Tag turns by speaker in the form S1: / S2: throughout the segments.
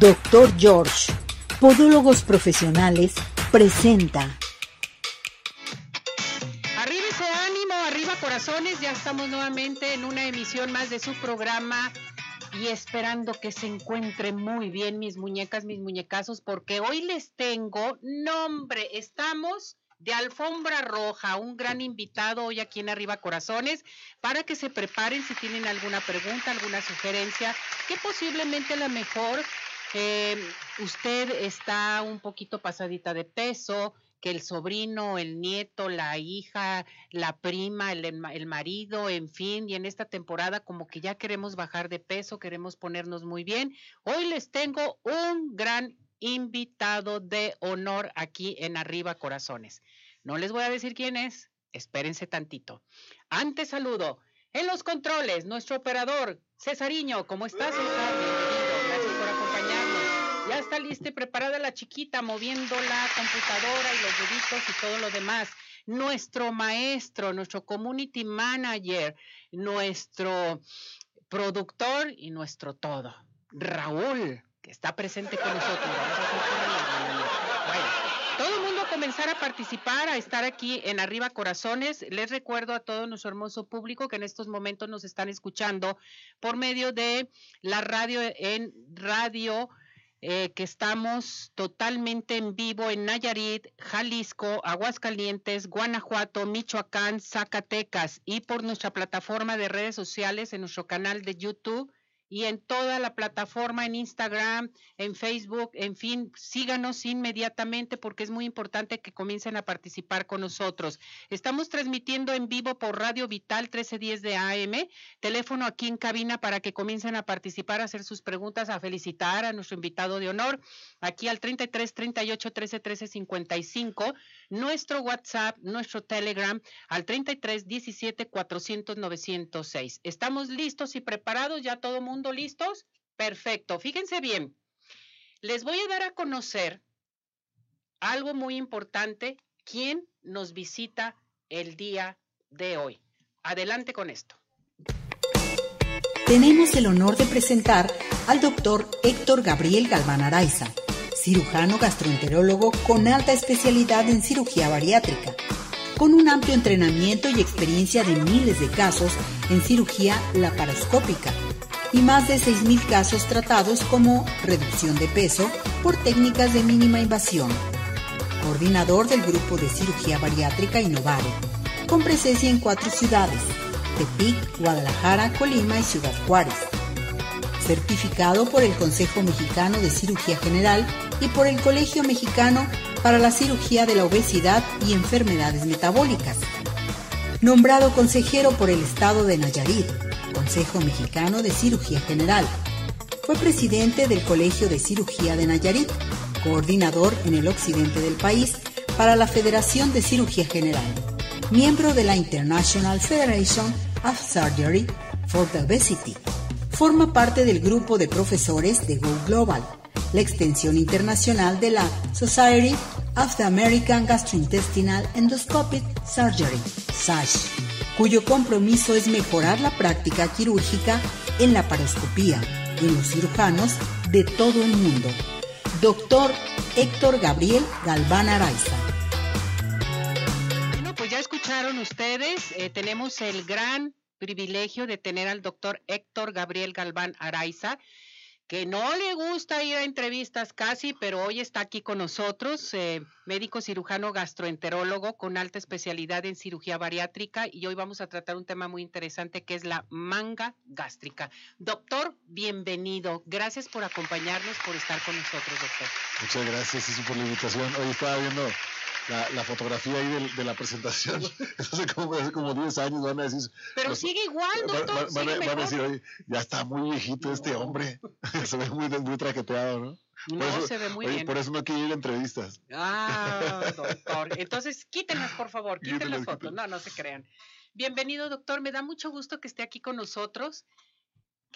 S1: Doctor George, Podólogos Profesionales, presenta.
S2: Arriba ese ánimo, arriba corazones, ya estamos nuevamente en una emisión más de su programa y esperando que se encuentren muy bien mis muñecas, mis muñecazos, porque hoy les tengo nombre, estamos de alfombra roja, un gran invitado hoy aquí en Arriba Corazones, para que se preparen si tienen alguna pregunta, alguna sugerencia, que posiblemente a lo mejor eh, usted está un poquito pasadita de peso, que el sobrino, el nieto, la hija, la prima, el, marido, en fin, y en esta temporada como que ya queremos bajar de peso, queremos ponernos muy bien. Hoy les tengo un gran invitado de honor aquí en Arriba Corazones. No les voy a decir quién es, espérense tantito. Antes saludo en los controles, nuestro operador, Cesariño, ¿cómo estás? Está lista y preparada la chiquita moviendo la computadora y los deditos y todo lo demás. Nuestro maestro, nuestro community manager, nuestro productor y nuestro todo. Raúl, que está presente con nosotros. Todo el mundo a comenzar a participar, a estar aquí en Arriba Corazones. Les recuerdo a todo nuestro hermoso público que en estos momentos nos están escuchando por medio de la radio en radio. Eh, que estamos totalmente en vivo en Nayarit, Jalisco, Aguascalientes, Guanajuato, Michoacán, Zacatecas y por nuestra plataforma de redes sociales en nuestro canal de YouTube y en toda la plataforma, en Instagram, en Facebook, en fin, síganos inmediatamente porque es muy importante que comiencen a participar con nosotros. Estamos transmitiendo en vivo por Radio Vital 1310 de AM, teléfono aquí en cabina para que comiencen a participar, a hacer sus preguntas, a felicitar a nuestro invitado de honor, aquí al 33 38 13 13 55, nuestro WhatsApp, nuestro Telegram al 33 17 400 906. Estamos listos y preparados, ya todo mundo listos? Perfecto. Fíjense bien. Les voy a dar a conocer algo muy importante. ¿Quién nos visita el día de hoy? Adelante con esto.
S1: Tenemos el honor de presentar al doctor Héctor Gabriel Galván Araiza, cirujano gastroenterólogo con alta especialidad en cirugía bariátrica, con un amplio entrenamiento y experiencia de miles de casos en cirugía laparoscópica y más de 6.000 casos tratados como reducción de peso por técnicas de mínima invasión. Coordinador del Grupo de Cirugía Bariátrica Innovare, con presencia en cuatro ciudades, Tepic, Guadalajara, Colima y Ciudad Juárez. Certificado por el Consejo Mexicano de Cirugía General y por el Colegio Mexicano para la Cirugía de la Obesidad y Enfermedades Metabólicas. Nombrado consejero por el Estado de Nayarit Consejo Mexicano de Cirugía General. Fue presidente del Colegio de Cirugía de Nayarit, coordinador en el occidente del país para la Federación de Cirugía General, miembro de la International Federation of Surgery for the Obesity. Forma parte del grupo de profesores de Go Global, la extensión internacional de la Society of the American Gastrointestinal Endoscopic Surgery, SASH cuyo compromiso es mejorar la práctica quirúrgica en la paroscopía en los cirujanos de todo el mundo. Doctor Héctor Gabriel Galván Araiza.
S2: Bueno, pues ya escucharon ustedes, eh, tenemos el gran privilegio de tener al doctor Héctor Gabriel Galván Araiza que no le gusta ir a entrevistas casi, pero hoy está aquí con nosotros, eh, médico cirujano gastroenterólogo con alta especialidad en cirugía bariátrica y hoy vamos a tratar un tema muy interesante que es la manga gástrica. Doctor, bienvenido. Gracias por acompañarnos, por estar con nosotros, doctor.
S3: Muchas gracias, por la invitación. Hoy estaba viendo la, la fotografía ahí de, la presentación. Hace como, hace como 10 años van a decir.
S2: Pero sigue igual, doctor.
S3: Van, a, decir, oye, ya está muy viejito este hombre. se ve muy, muy traqueteado, ¿no?
S2: No, se ve muy bien.
S3: Por eso no quiero ir a entrevistas.
S2: Ah, doctor. Entonces, quítenlas, por favor, quiten las fotos. No, no se crean. Bienvenido, doctor. Me da mucho gusto que esté aquí con nosotros.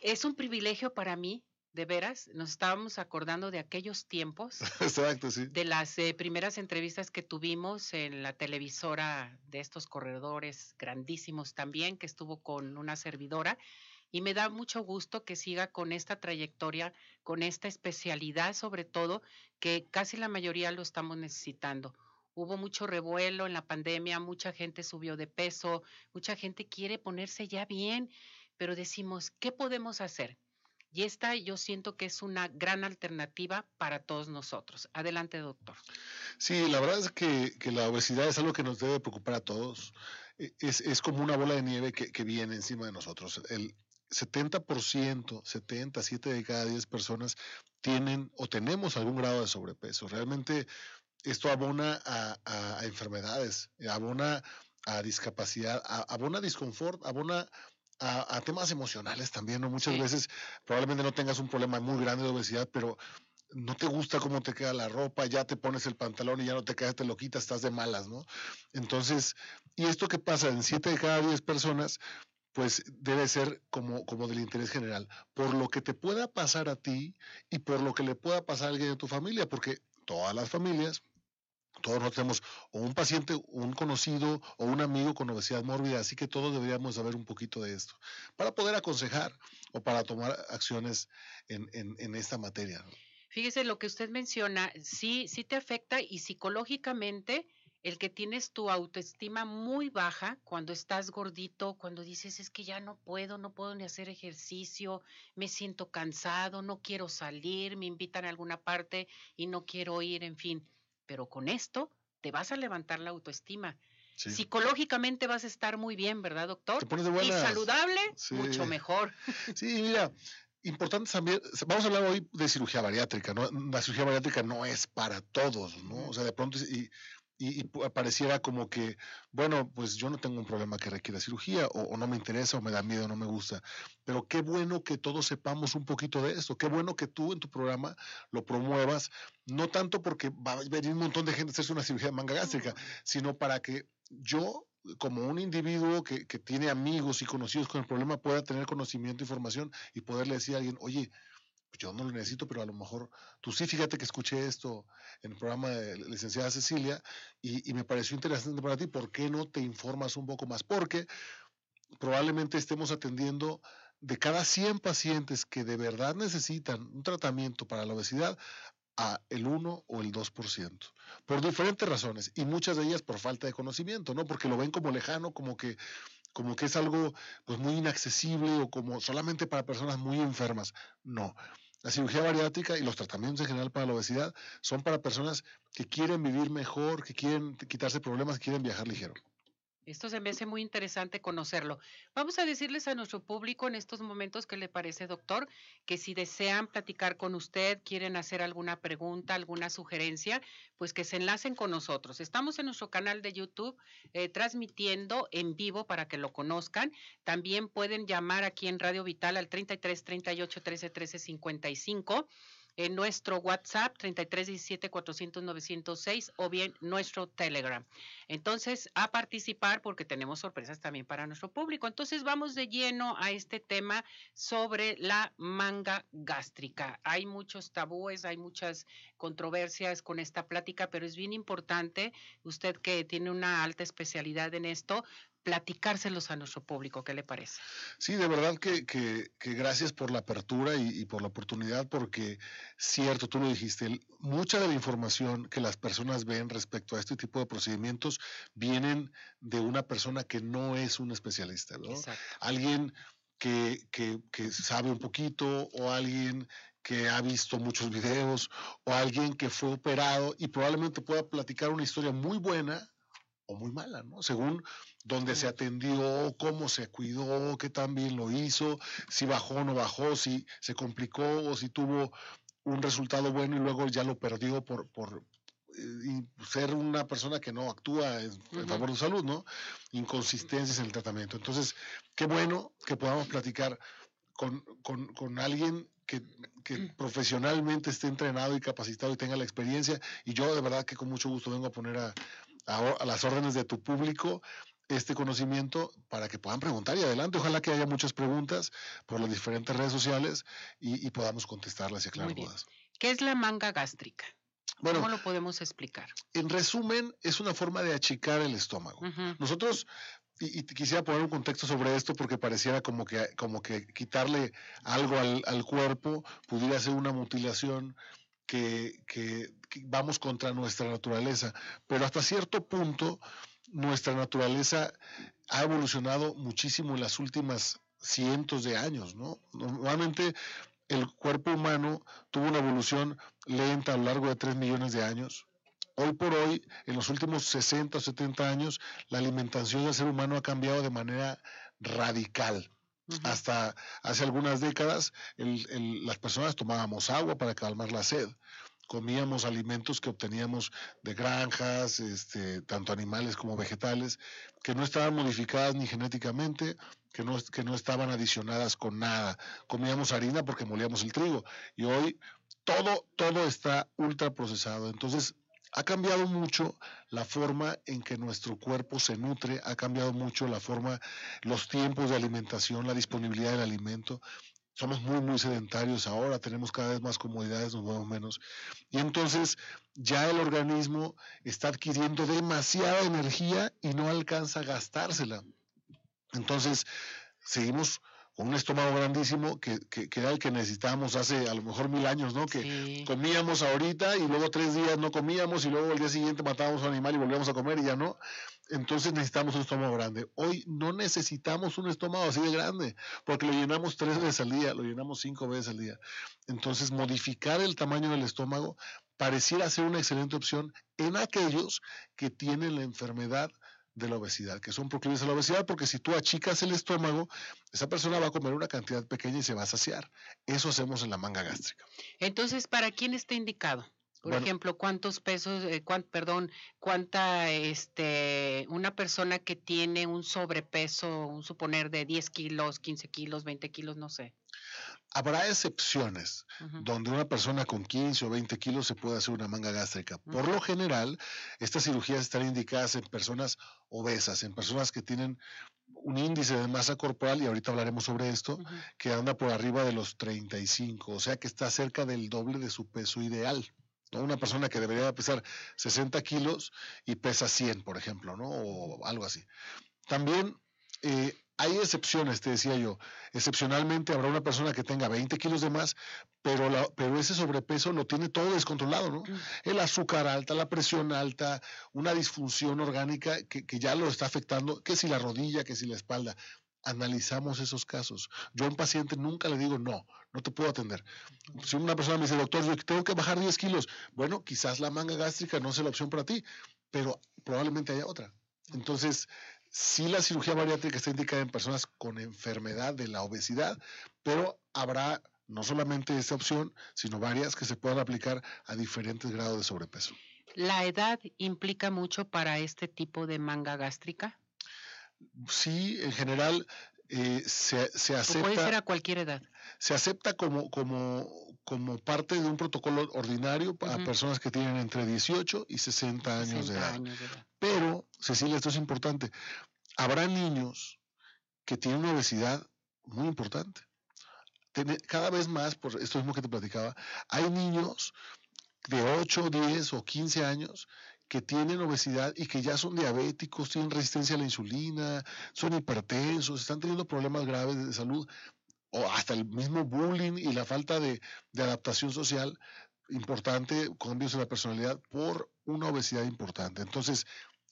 S2: Es un privilegio para mí de veras, nos estábamos acordando de aquellos tiempos.
S3: Exacto, sí.
S2: De las eh, primeras entrevistas que tuvimos en la televisora de estos corredores grandísimos también, que estuvo con una servidora. y me da mucho gusto que siga con esta trayectoria, con esta especialidad sobre todo, que casi la mayoría lo estamos necesitando. Hubo mucho revuelo en la pandemia, mucha gente subió de peso, mucha gente quiere ponerse ya bien, pero decimos, ¿qué podemos hacer? Y esta yo siento que es una gran alternativa para todos nosotros. Adelante, doctor.
S3: Sí, la verdad es que, la obesidad es algo que nos debe preocupar a todos. E, es, es como una bola de nieve que, viene encima de nosotros. El, 70%, 70, 7 de cada 10 personas tienen o tenemos algún grado de sobrepeso. Realmente esto abona a, a, enfermedades, abona a discapacidad, abona a disconfort, abona a, temas emocionales también, ¿no? Muchas veces probablemente no tengas un problema muy grande de obesidad, pero no te gusta cómo te queda la ropa, ya te pones el pantalón y ya no te quedas, te lo quitas, estás de malas, ¿no? Entonces, y esto que pasa en 7 de cada 10 personas, pues debe ser como, como del interés general, por lo que te pueda pasar a ti y por lo que le pueda pasar a alguien de tu familia, porque todas las familias todos nosotros tenemos o un paciente, un conocido o un amigo con obesidad mórbida, así que todos deberíamos saber un poquito de esto para poder aconsejar o para tomar acciones en, en, esta materia.
S2: Fíjese lo que usted menciona, sí, sí te afecta y psicológicamente el que tienes tu autoestima muy baja cuando estás gordito, cuando dices es que ya no puedo, no puedo ni hacer ejercicio, me siento cansado, no quiero salir, me invitan a alguna parte y no quiero ir, en fin pero con esto te vas a levantar la autoestima. Psicológicamente vas a estar muy bien, ¿verdad, doctor? Y saludable, mucho mejor.
S3: Sí, mira, importante también, vamos a hablar hoy de cirugía bariátrica, ¿no? La cirugía bariátrica no es para todos, ¿no? O sea, de pronto, y, y, pareciera como que, bueno, pues yo no tengo un problema que requiera cirugía, o, no me interesa, o me da miedo, o no me gusta. Pero qué bueno que todos sepamos un poquito de esto, qué bueno que tú en tu programa lo promuevas, no tanto porque va a venir un montón de gente a hacerse una cirugía de manga gástrica, sino para que yo como un individuo que, que, tiene amigos y conocidos con el problema pueda tener conocimiento, información y poderle decir a alguien, oye, yo no lo necesito, pero a lo mejor tú sí, fíjate que escuché esto en el programa de licenciada Cecilia y, me pareció interesante para ti, ¿por qué no te informas un poco más? Porque probablemente estemos atendiendo de cada 100 pacientes que de verdad necesitan un tratamiento para la obesidad, a el 1 o el 2%, por diferentes razones, y muchas de ellas por falta de conocimiento, ¿no? Porque lo ven como lejano, como que como que es algo pues muy inaccesible o como solamente para personas muy enfermas. No. La cirugía bariátrica y los tratamientos en general para la obesidad son para personas que quieren vivir mejor, que quieren quitarse problemas, quieren viajar ligero.
S2: Esto se me hace muy interesante conocerlo. Vamos a decirles a nuestro público en estos momentos qué le parece, doctor, que si desean platicar con usted, quieren hacer alguna pregunta, alguna sugerencia, pues que se enlacen con nosotros. Estamos en nuestro canal de YouTube eh, transmitiendo en vivo para que lo conozcan. También pueden llamar aquí en Radio Vital al 33 38 13 13 55 en nuestro WhatsApp 3317 400 906 o bien nuestro Telegram. Entonces, a participar porque tenemos sorpresas también para nuestro público. Entonces, vamos de lleno a este tema sobre la manga gástrica. Hay muchos tabúes, hay muchas controversias con esta plática, pero es bien importante, usted que tiene una alta especialidad en esto, platicárselos a nuestro público. ¿Qué le parece?
S3: Sí, de verdad que, que, gracias por la apertura y, por la oportunidad, porque cierto, tú lo dijiste, mucha de la información que las personas ven respecto a este tipo de procedimientos vienen de una persona que no es un especialista, ¿no? Alguien que, que, que sabe un poquito o alguien que ha visto muchos videos o alguien que fue operado y probablemente pueda platicar una historia muy buena o muy mala, ¿no? Según dónde se atendió, cómo se cuidó, qué tan bien lo hizo, si bajó o no bajó, si se complicó o si tuvo un resultado bueno y luego ya lo perdió por, por eh, ser una persona que no actúa en, favor de su salud, ¿no? Inconsistencias en el tratamiento. Entonces, qué bueno que podamos platicar con, con, con alguien que, que, mm. profesionalmente esté entrenado y capacitado y tenga la experiencia. Y yo de verdad que con mucho gusto vengo a poner a, a, las órdenes de tu público este conocimiento para que puedan preguntar y adelante. Ojalá que haya muchas preguntas por las diferentes redes sociales y, podamos contestarlas y aclarar dudas.
S2: ¿Qué es la manga gástrica? ¿Cómo lo podemos explicar?
S3: En resumen, es una forma de achicar el estómago. Nosotros y, quisiera poner un contexto sobre esto porque pareciera como que, como que quitarle algo al, cuerpo pudiera ser una mutilación que, que, vamos contra nuestra naturaleza. Pero hasta cierto punto, nuestra naturaleza ha evolucionado muchísimo en las últimas cientos de años, ¿no? Normalmente el cuerpo humano tuvo una evolución lenta a lo largo de tres millones de años, Hoy por hoy, en los últimos 60 o 70 años, la alimentación del ser humano ha cambiado de manera radical. Hasta hace algunas décadas, las personas tomábamos agua para calmar la sed comíamos alimentos que obteníamos de granjas, este, tanto animales como vegetales, que no estaban modificadas ni genéticamente, que no, que no estaban adicionadas con nada. Comíamos harina porque molíamos el trigo y hoy todo, todo está ultra procesado. Entonces, ha cambiado mucho la forma en que nuestro cuerpo se nutre, ha cambiado mucho la forma, los tiempos de alimentación, la disponibilidad del alimento. Somos muy, muy sedentarios ahora, tenemos cada vez más comodidades, nos movemos menos. Y entonces ya el organismo está adquiriendo demasiada energía y no alcanza a gastársela. Entonces, seguimos un estómago grandísimo que, que, era el que necesitábamos hace a lo mejor mil años, ¿no? Que comíamos ahorita y luego tres días no comíamos y luego el día siguiente matábamos a un animal y volvíamos a comer y ya no. Entonces necesitamos un estómago grande. Hoy no necesitamos un estómago así de grande porque lo llenamos tres veces al día, lo llenamos cinco veces al día. Entonces modificar el tamaño del estómago pareciera ser una excelente opción en aquellos que tienen la enfermedad de la obesidad, que son proclives a la obesidad, porque si tú achicas el estómago, esa persona va a comer una cantidad pequeña y se va a saciar. Eso hacemos en la manga gástrica.
S2: Entonces, ¿para quién está indicado? Por ejemplo, ¿cuántos pesos, eh, perdón, cuánta, este, una persona que tiene un sobrepeso, un suponer de 10 kilos, 15 kilos, 20 kilos, no sé?
S3: Habrá excepciones donde una persona con 15 o 20 kilos se puede hacer una manga gástrica. Por lo general, estas cirugías están indicadas en personas obesas, en personas que tienen un índice de masa corporal, y ahorita hablaremos sobre esto, que anda por arriba de los 35, o sea que está cerca del doble de su peso ideal. Una persona que debería pesar 60 kilos y pesa 100, por ejemplo, ¿no? O algo así. También eh, hay excepciones, te decía yo. Excepcionalmente habrá una persona que tenga 20 kilos de más, pero, pero ese sobrepeso lo tiene todo descontrolado, ¿no? El azúcar alta, la presión alta, una disfunción orgánica que, ya lo está afectando, que si la rodilla, que si la espalda. Analizamos esos casos. Yo a un paciente nunca le digo, no, no te puedo atender. Si una persona me dice, doctor, yo tengo que bajar 10 kilos, bueno, quizás la manga gástrica no sea la opción para ti, pero probablemente haya otra. Entonces, Sí, la cirugía bariátrica está indicada en personas con enfermedad de la obesidad, pero habrá no solamente esta opción, sino varias que se puedan aplicar a diferentes grados de sobrepeso.
S2: ¿La edad implica mucho para este tipo de manga gástrica?
S3: Sí, en general eh, se, se, acepta.
S2: puede ser a cualquier edad.
S3: Se acepta como, como, como parte de un protocolo ordinario para personas que tienen entre 18 y 60 años, de, edad. Pero, Cecilia, esto es importante, habrá niños que tienen una obesidad muy importante. Cada vez más, por esto mismo que te platicaba, hay niños de 8, 10 o 15 años que tienen obesidad y que ya son diabéticos, tienen resistencia a la insulina, son hipertensos, están teniendo problemas graves de salud o hasta el mismo bullying y la falta de, adaptación social importante, cambios en la personalidad por una obesidad importante. Entonces,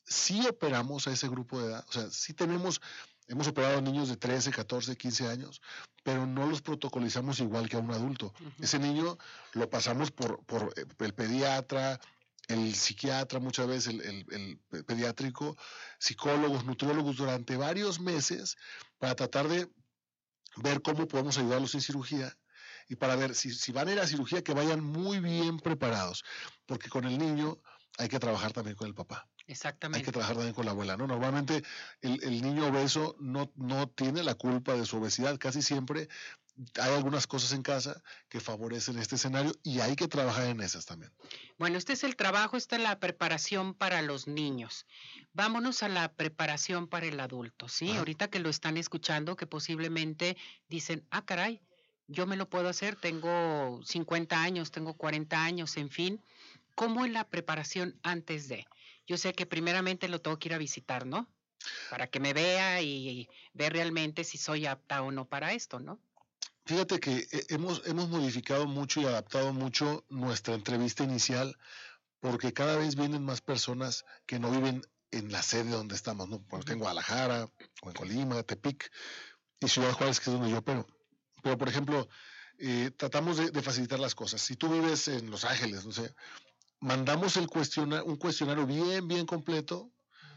S3: sí operamos a ese grupo de edad, o sea, sí tenemos, hemos operado a niños de 13, 14, 15 años, pero no los protocolizamos igual que a un adulto. Ese niño lo pasamos por, por eh, el pediatra, el psiquiatra, muchas veces el, el, pediátrico, psicólogos, nutriólogos durante varios meses para tratar de ver cómo podemos ayudarlos en cirugía y para ver si, si van a ir a cirugía que vayan muy bien preparados, porque con el niño hay que trabajar también con el papá.
S2: Exactamente.
S3: Hay que trabajar también con la abuela, ¿no? Normalmente el, el, niño obeso no, no tiene la culpa de su obesidad, casi siempre hay algunas cosas en casa que favorecen este escenario y hay que trabajar en esas también.
S2: Bueno, este es el trabajo, esta es la preparación para los niños. Vámonos a la preparación para el adulto, ¿sí? Ahorita que lo están escuchando, que posiblemente dicen, ah, caray, yo me lo puedo hacer, tengo 50 años, tengo 40 años, en fin. ¿Cómo es la preparación antes de? Yo sé que primeramente lo tengo que ir a visitar, ¿no? para que me vea y ver realmente si soy apta o no para esto, ¿no?
S3: Fíjate que eh, hemos, hemos modificado mucho y adaptado mucho nuestra entrevista inicial porque cada vez vienen más personas que no viven en la sede donde estamos, ¿no? Porque en Guadalajara, o en Colima, Tepic y Ciudad Juárez, que es donde yo opero. Pero, por ejemplo, eh, tratamos de, facilitar las cosas. Si tú vives en Los Ángeles, no sé, mandamos el cuestionario, un cuestionario bien, bien completo.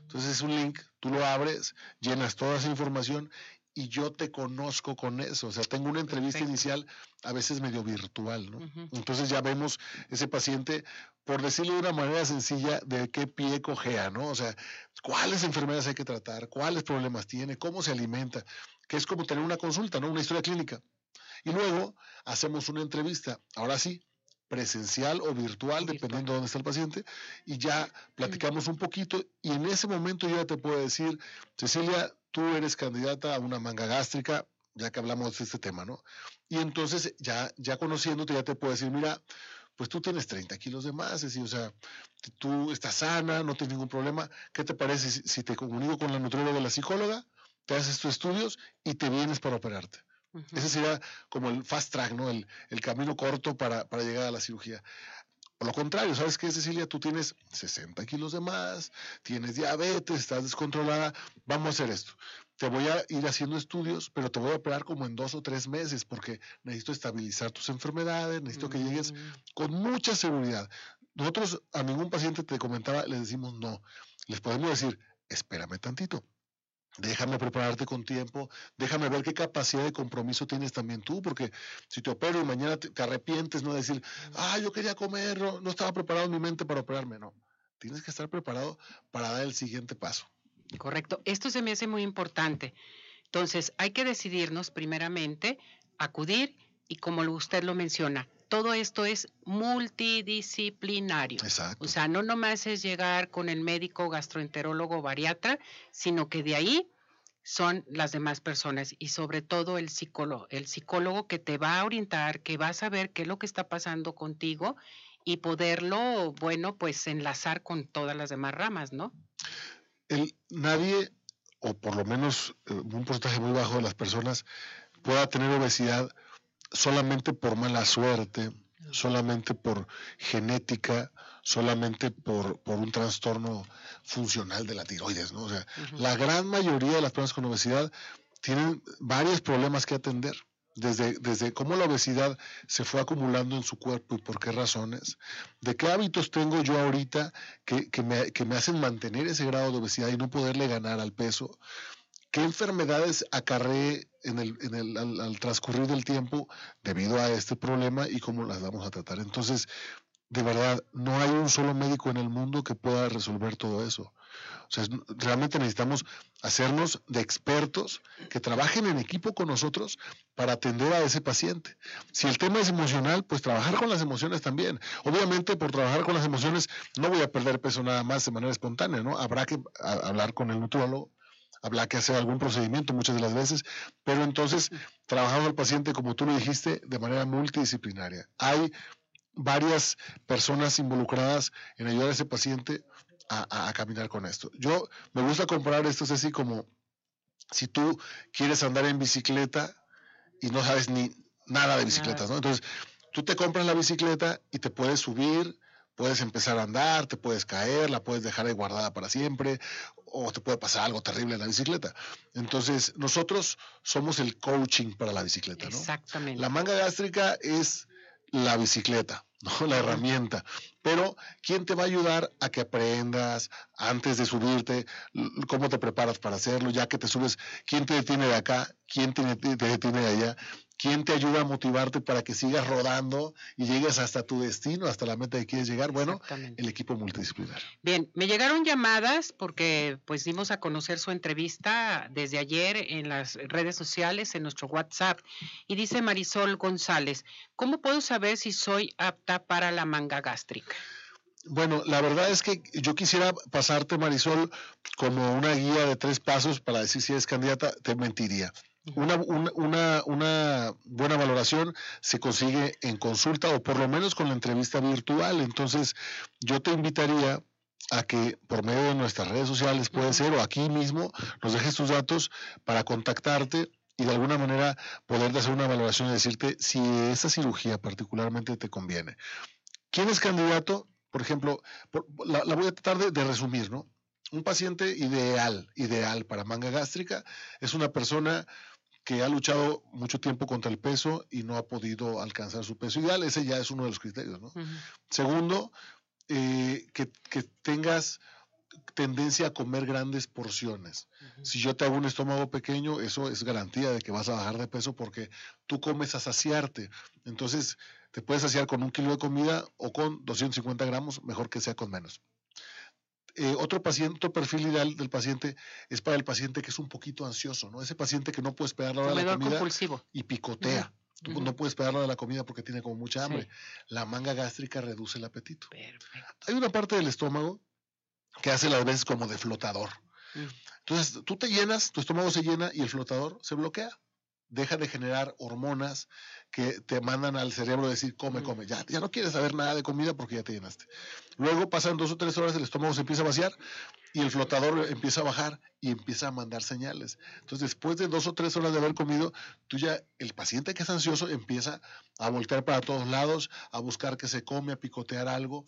S3: Entonces es un link, tú lo abres, llenas toda esa información y yo te conozco con eso. O sea, tengo una entrevista inicial a veces medio virtual, ¿no? Entonces ya vemos ese paciente, por decirlo de una manera sencilla, de qué pie cojea, ¿no? O sea, cuáles enfermedades hay que tratar, cuáles problemas tiene, cómo se alimenta, que es como tener una consulta, ¿no? Una historia clínica. Y luego hacemos una entrevista. Ahora sí, presencial o virtual, dependiendo de dónde está el paciente, y ya platicamos un poquito y en ese momento yo ya te puedo decir, Cecilia, tú eres candidata a una manga gástrica, ya que hablamos de este tema, ¿no? Y entonces ya, ya conociéndote ya te puedo decir, mira, pues tú tienes 30 kilos de más, es decir, o sea, tú estás sana, no tienes ningún problema, ¿qué te parece si, si te comunico con la nutrióloga o la psicóloga, te haces tus estudios y te vienes para operarte? Ese sería como el fast track, ¿no? El, camino corto para, llegar a la cirugía. O lo contrario, ¿sabes qué, Cecilia? Tú tienes 60 kilos de más, tienes diabetes, estás descontrolada, vamos a hacer esto. Te voy a ir haciendo estudios, pero te voy a operar como en dos o tres meses porque necesito estabilizar tus enfermedades, necesito que llegues mm. con mucha seguridad. Nosotros a ningún paciente te comentaba, le decimos no. Les podemos decir, espérame tantito Déjame prepararte con tiempo, déjame ver qué capacidad de compromiso tienes también tú, porque si te opero y mañana te, arrepientes, no decir, ah, yo quería comer, no, estaba preparado en mi mente para operarme, no. Tienes que estar preparado para dar el siguiente paso.
S2: Correcto, esto se me hace muy importante. Entonces, hay que decidirnos primeramente, acudir y como usted lo menciona, todo esto es multidisciplinario.
S3: Exacto.
S2: O sea, no nomás es llegar con el médico gastroenterólogo bariatra, sino que de ahí son las demás personas y sobre todo el psicólogo, el psicólogo que te va a orientar, que va a saber qué es lo que está pasando contigo y poderlo, bueno, pues enlazar con todas las demás ramas, ¿no?
S3: El, nadie, o por lo menos eh, un porcentaje muy bajo de las personas, pueda tener obesidad solamente por mala suerte, solamente por genética, solamente por, por un trastorno funcional de la tiroides, ¿no? O sea, la gran mayoría de las personas con obesidad tienen varios problemas que atender. Desde, desde cómo la obesidad se fue acumulando en su cuerpo y por qué razones, de qué hábitos tengo yo ahorita que, que, me, que me hacen mantener ese grado de obesidad y no poderle ganar al peso, ¿Qué enfermedades acarree en el, en el, al, transcurrir del tiempo debido a este problema y cómo las vamos a tratar? Entonces, de verdad, no hay un solo médico en el mundo que pueda resolver todo eso. O sea, realmente necesitamos hacernos de expertos que trabajen en equipo con nosotros para atender a ese paciente. Si el tema es emocional, pues trabajar con las emociones también. Obviamente, por trabajar con las emociones, no voy a perder peso nada más de manera espontánea, ¿no? Habrá que hablar con el nutrólogo habrá que hacer algún procedimiento muchas de las veces, pero entonces trabajamos al paciente, como tú lo dijiste, de manera multidisciplinaria. Hay varias personas involucradas en ayudar a ese paciente a, caminar con esto. Yo me gusta comparar esto es así como si tú quieres andar en bicicleta y no sabes ni nada de bicicletas, ¿no? Entonces, tú te compras la bicicleta y te puedes subir, puedes empezar a andar, te puedes caer, la puedes dejar ahí guardada para siempre, o te puede pasar algo terrible en la bicicleta. Entonces, nosotros somos el coaching para la bicicleta, ¿no?
S2: Exactamente.
S3: La manga gástrica es la bicicleta, ¿no? La herramienta. Pero, ¿quién te va a ayudar a que aprendas antes de subirte? ¿Cómo te preparas para hacerlo? Ya que te subes, ¿quién te detiene de acá? ¿Quién te, te detiene de allá? ¿Quién te ayuda a motivarte para que sigas rodando y llegues hasta tu destino, hasta la meta que quieres llegar? Bueno, el equipo multidisciplinar.
S2: Bien, me llegaron llamadas porque pues dimos a conocer su entrevista desde ayer en las redes sociales, en nuestro WhatsApp. Y dice Marisol González, ¿cómo puedo saber si soy apta para la manga gástrica?
S3: Bueno, la verdad es que yo quisiera pasarte, Marisol, como una guía de tres pasos para decir si eres candidata, te mentiría. Una, una, una, buena valoración se consigue en consulta o por lo menos con la entrevista virtual. Entonces, yo te invitaría a que por medio de nuestras redes sociales puede ser o aquí mismo nos dejes tus datos para contactarte y de alguna manera poder hacer una valoración y decirte si esa cirugía particularmente te conviene. ¿Quién es candidato? Por ejemplo, la, voy a tratar de, resumir, ¿no? Un paciente ideal, ideal para manga gástrica es una persona que ha luchado mucho tiempo contra el peso y no ha podido alcanzar su peso ideal. Ese ya es uno de los criterios, ¿no? Segundo, eh, que, tengas tendencia a comer grandes porciones. Si yo te hago un estómago pequeño, eso es garantía de que vas a bajar de peso porque tú comes a saciarte. Entonces, te puedes saciar con un kilo de comida o con 250 gramos, mejor que sea con menos. Eh, otro paciente, otro perfil ideal del paciente es para el paciente que es un poquito ansioso, ¿no? Ese paciente que no puede esperar la hora de la comida y picotea. no puedes esperar la hora de la comida porque tiene como mucha hambre. La manga gástrica reduce el apetito. Hay una parte del estómago que hace las veces como de flotador. Mm. Entonces, tú te llenas, tu estómago se llena y el flotador se bloquea deja de generar hormonas que te mandan al cerebro decir, come, come. Ya, ya no quieres saber nada de comida porque ya te llenaste. Luego pasan dos o tres horas, el estómago se empieza a vaciar y el flotador empieza a bajar y empieza a mandar señales. Entonces, después de dos o tres horas de haber comido, tú ya, el paciente que es ansioso empieza a voltear para todos lados, a buscar que se come, a picotear algo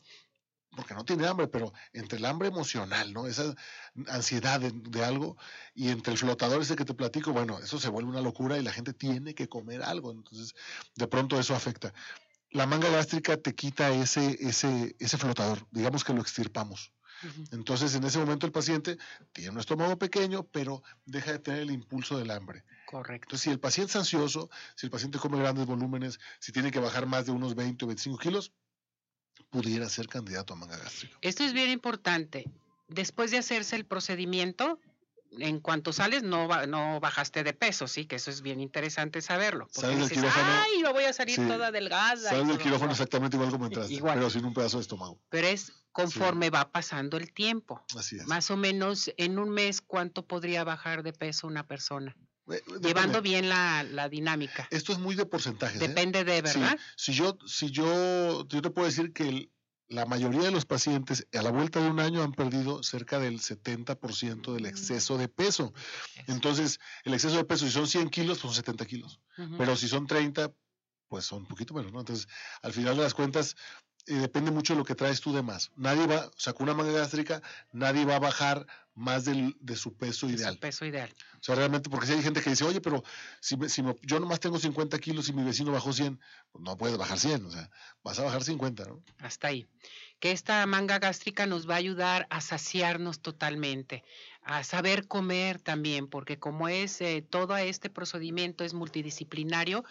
S3: porque no tiene hambre, pero entre el hambre emocional, ¿no? Esa ansiedad de, algo y entre el flotador ese que te platico, bueno, eso se vuelve una locura y la gente tiene que comer algo, entonces de pronto eso afecta. La manga gástrica te quita ese, ese, ese flotador, digamos que lo extirpamos. Entonces, en ese momento el paciente tiene un estómago pequeño, pero deja de tener el impulso del hambre.
S2: Correcto.
S3: Entonces, si el paciente es ansioso, si el paciente come grandes volúmenes, si tiene que bajar más de unos 20 o 25 kilos, pudiera ser candidato a manga gástrica.
S2: Esto es bien importante. Después de hacerse el procedimiento, en cuanto sales no no bajaste de peso, sí, que eso es bien interesante saberlo.
S3: Sales del quirófano.
S2: Ay, yo voy a salir toda delgada.
S3: Sales del quirófano exactamente igual como entraste, pero sin un pedazo de estómago.
S2: Pero es conforme va pasando el tiempo.
S3: Así es.
S2: Más o menos en un mes, ¿cuánto podría bajar de peso una persona? Eh, Llevando bien la, la, dinámica.
S3: Esto es muy de porcentaje.
S2: ¿eh? Depende de, ¿verdad?
S3: Si yo, si yo, yo te puedo decir que la mayoría de los pacientes a la vuelta de un año han perdido cerca del 70% del exceso de peso. Entonces, el exceso de peso, si son 100 kilos, pues son 70 kilos. Pero si son 30, pues son un poquito menos, ¿no? Entonces, al final de las cuentas, eh, depende mucho de lo que traes tú de más. Nadie va, o sea, con una manga gástrica, nadie va a bajar más del, de su peso ideal.
S2: Su peso ideal.
S3: O sea, realmente, porque si hay gente que dice, oye, pero si, si yo nomás tengo 50 kilos y mi vecino bajó 100, pues no puedes bajar 100, o sea, vas a bajar 50, ¿no?
S2: Hasta ahí. Que esta manga gástrica nos va a ayudar a saciarnos totalmente, a saber comer también, porque como es eh, todo este procedimiento es multidisciplinario,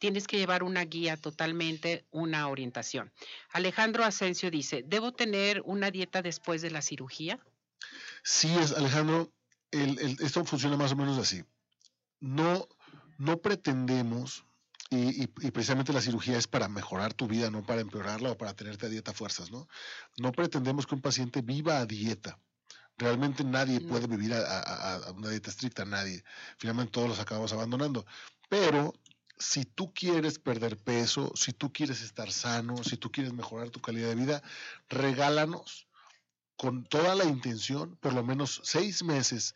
S2: tienes que llevar una guía totalmente, una orientación. Alejandro Asensio dice, ¿debo tener una dieta después de la cirugía?
S3: Sí, es, Alejandro, esto funciona más o menos así. No, no pretendemos, y, precisamente la cirugía es para mejorar tu vida, no para empeorarla o para tenerte a dieta fuerzas, ¿no? No pretendemos que un paciente viva a dieta. Realmente nadie puede vivir a, una dieta estricta, nadie. Finalmente todos los acabamos abandonando. Pero si tú quieres perder peso, si tú quieres estar sano, si tú quieres mejorar tu calidad de vida, regálanos con toda la intención, por lo menos seis meses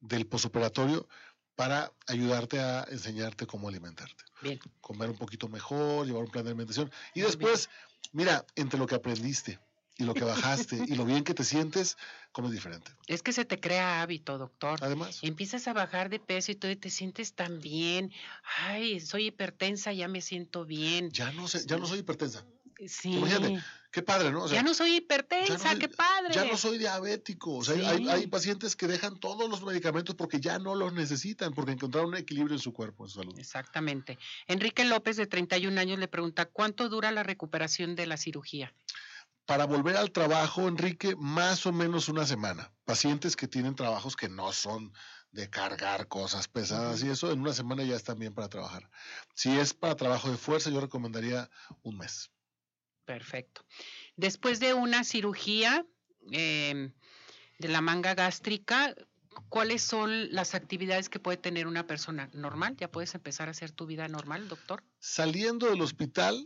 S3: del posoperatorio para ayudarte a enseñarte cómo alimentarte.
S2: Bien.
S3: Comer un poquito mejor, llevar un plan de alimentación. Y después, mira, entre lo que aprendiste, y lo que bajaste y lo bien que te sientes, como es diferente.
S2: Es que se te crea hábito, doctor.
S3: Además.
S2: Empiezas a bajar de peso y tú te sientes tan bien. Ay, soy hipertensa, ya me siento bien.
S3: Ya no sé, ya no soy hipertensa.
S2: Sí.
S3: Imagínate, qué padre, ¿no?
S2: ya no soy hipertensa, qué padre.
S3: Ya no soy diabético. O sea, hay, hay, pacientes que dejan todos los medicamentos porque ya no los necesitan, porque encontraron un equilibrio en su cuerpo, en su salud.
S2: Exactamente. Enrique López, de 31 años, le pregunta, ¿cuánto dura la recuperación de la cirugía?
S3: Para volver al trabajo, Enrique, más o menos una semana. Pacientes que tienen trabajos que no son de cargar cosas pesadas y eso, en una semana ya están bien para trabajar. Si es para trabajo de fuerza, yo recomendaría un mes.
S2: Perfecto. Después de una cirugía em, de la manga gástrica, ¿cuáles son las actividades que puede tener una persona normal? ¿Ya puedes empezar a hacer tu vida normal, doctor?
S3: Saliendo del hospital,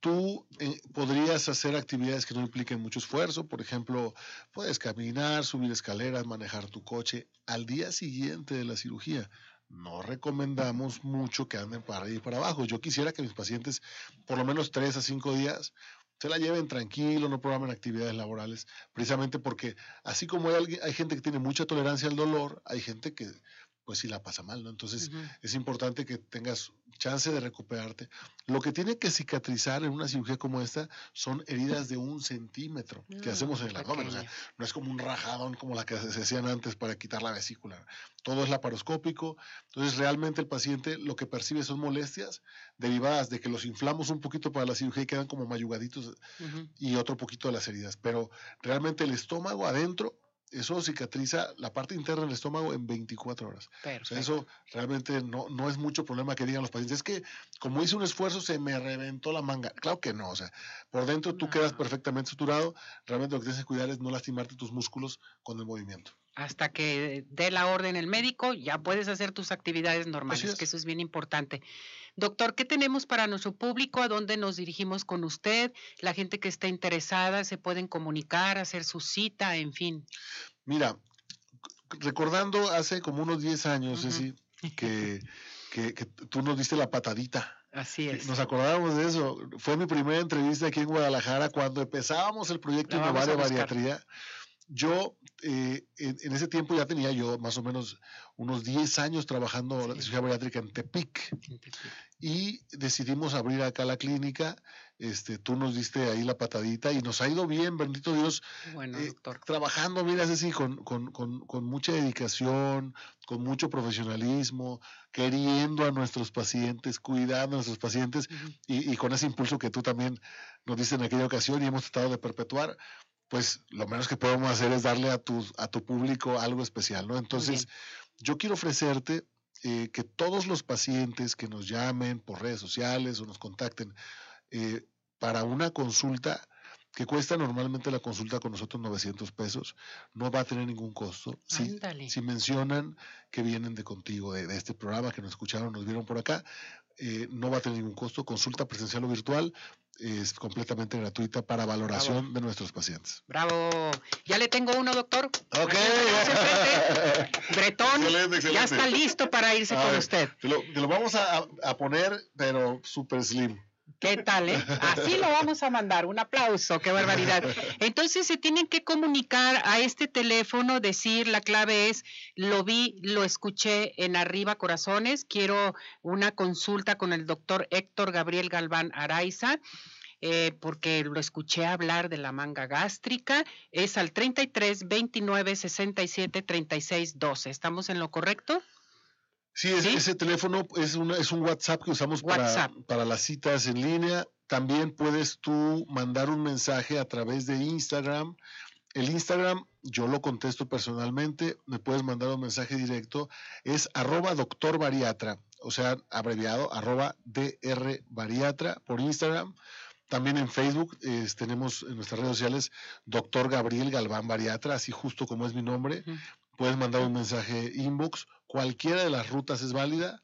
S3: tú eh, podrías hacer actividades que no impliquen mucho esfuerzo, por ejemplo, puedes caminar, subir escaleras, manejar tu coche al día siguiente de la cirugía. No recomendamos mucho que anden para arriba y para abajo. Yo quisiera que mis pacientes, por lo menos tres a cinco días, se la lleven tranquilo, no programen actividades laborales, precisamente porque así como hay, hay gente que tiene mucha tolerancia al dolor, hay gente que pues sí la pasa mal, ¿no? Entonces es importante que tengas chance de recuperarte. Lo que tiene que cicatrizar en una cirugía como esta son heridas de un centímetro que mm, hacemos en el abdomen. O sea, no es como un rajadón como la que se hacían antes para quitar la vesícula. Todo es laparoscópico. Entonces realmente el paciente lo que percibe son molestias derivadas de que los inflamos un poquito para la cirugía y quedan como mayugaditos y otro poquito de las heridas. Pero realmente el estómago adentro eso cicatriza la parte interna del estómago en 24 horas. O sea, eso realmente no, no es mucho problema que digan los pacientes. Es que como hice un esfuerzo se me reventó la manga. Claro que no. O sea, por dentro tú quedas perfectamente suturado. Realmente lo que tienes que cuidar es no lastimarte tus músculos con el movimiento
S2: hasta que dé la orden el médico, ya puedes hacer tus actividades normales, que eso es bien importante. Doctor, ¿qué tenemos para nuestro público? ¿A dónde nos dirigimos con usted? La gente que esté interesada se pueden comunicar, hacer su cita, en fin.
S3: Mira, recordando hace como unos 10 años, que, que, tú nos diste la patadita.
S2: Así es.
S3: Nos acordábamos de eso. Fue mi primera entrevista aquí en Guadalajara cuando empezábamos el proyecto Innovar de Bariatría. Yo eh, en, ese tiempo ya tenía yo más o menos unos 10 años trabajando en la cirugía bariátrica en Tepic, y decidimos abrir acá la clínica. Este, tú nos diste ahí la patadita y nos ha ido bien, bendito Dios.
S2: Bueno, eh, doctor.
S3: Trabajando, mira, así, con, con, con, con, mucha dedicación, con mucho profesionalismo, queriendo a nuestros pacientes, cuidando a nuestros pacientes y, y con ese impulso que tú también nos diste en aquella ocasión y hemos tratado de perpetuar pues lo menos que podemos hacer es darle a tu, a tu público algo especial, ¿no? Entonces, yo quiero ofrecerte eh, que todos los pacientes que nos llamen por redes sociales o nos contacten eh, para una consulta que cuesta normalmente la consulta con nosotros 900 pesos, no va a tener ningún costo. Si, si mencionan que vienen de contigo, de, de, este programa, que nos escucharon, nos vieron por acá, eh, no va a tener ningún costo. Consulta presencial o virtual es completamente gratuita para valoración de nuestros pacientes.
S2: Bravo. Ya le tengo uno, doctor.
S3: Ok.
S2: Bretón ya está listo para irse con usted.
S3: Te lo, lo vamos a, a, poner, pero super slim.
S2: ¿Qué tal, eh? Así lo vamos a mandar. Un aplauso, qué barbaridad. Entonces se tienen que comunicar a este teléfono, decir la clave es, lo vi, lo escuché en Arriba Corazones, quiero una consulta con el doctor Héctor Gabriel Galván Araiza. Eh, porque lo escuché hablar de la manga gástrica, es al 33 29 67 36 12. ¿Estamos en lo correcto?
S3: Sí, ese teléfono es, es un WhatsApp que usamos para, para las citas en línea. También puedes tú mandar un mensaje a través de Instagram. El Instagram yo lo contesto personalmente, me puedes mandar un mensaje directo, es arroba doctor bariatra, o sea, abreviado, arroba DR bariatra por Instagram. También en Facebook tenemos en nuestras redes sociales doctor Gabriel Galván Bariatra, así justo como es mi nombre puedes mandar un mensaje inbox, cualquiera de las rutas es válida,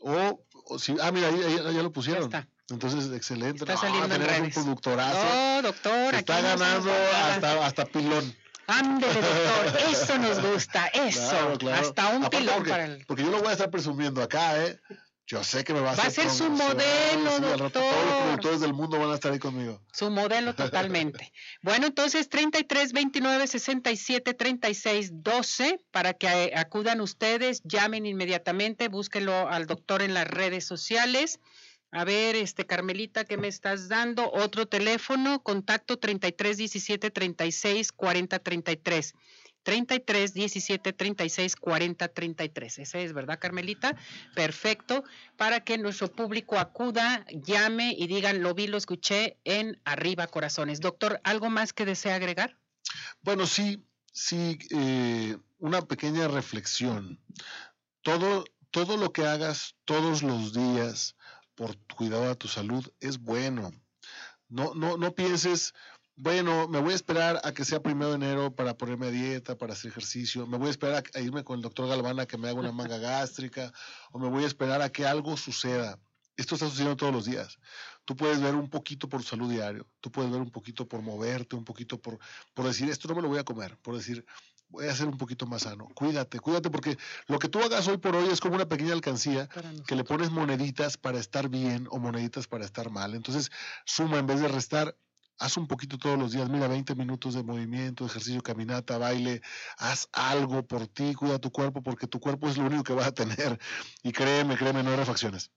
S3: o, si, ah, mira, ahí, ya lo pusieron. Entonces, excelente.
S2: Está saliendo en
S3: un productorazo.
S2: No, doctor.
S3: Está ganando hasta, hasta pilón.
S2: Ándele, doctor, eso nos gusta, eso. Hasta un pilón
S3: para
S2: el.
S3: Porque yo lo voy a estar presumiendo acá, ¿eh? Yo sé que me va a,
S2: va a ser su modelo, doctor.
S3: todos los productores del mundo van a estar ahí conmigo.
S2: Su modelo totalmente. bueno, entonces 33 29 67 36 12 para que eh, acudan ustedes, llamen inmediatamente, búsquenlo al doctor en las redes sociales. A ver, este Carmelita, ¿qué me estás dando? Otro teléfono, contacto 33 17 36 40 33. 33 17 36 40 33. Ese es, ¿verdad, Carmelita? Perfecto. Para que nuestro público acuda, llame y digan, lo vi, lo escuché en Arriba Corazones. Doctor, ¿algo más que desea agregar?
S3: Bueno, sí, sí, eh, una pequeña reflexión. Todo, todo lo que hagas todos los días por cuidado de tu salud es bueno. No, no, no pienses, bueno, me voy a esperar a que sea primero de enero para ponerme a dieta, para hacer ejercicio, me voy a esperar a, irme con el doctor Galvana que me haga una manga gástrica, o me voy a esperar a que algo suceda. Esto está sucediendo todos los días. tú puedes ver un poquito por salud diario, tú puedes ver un poquito por moverte, un poquito por, por decir, esto no me lo voy a comer, por decir, voy a ser un poquito más sano. Cuídate, cuídate, porque lo que tú hagas hoy por hoy es como una pequeña alcancía que le pones moneditas para estar bien o moneditas para estar mal. Entonces, suma en vez de restar. Haz un poquito todos los días, mira, 20 minutos de movimiento, ejercicio, caminata, baile, haz algo por ti, cuida tu cuerpo, porque tu cuerpo es lo único que vas a tener. Y créeme, créeme, no hay refacciones.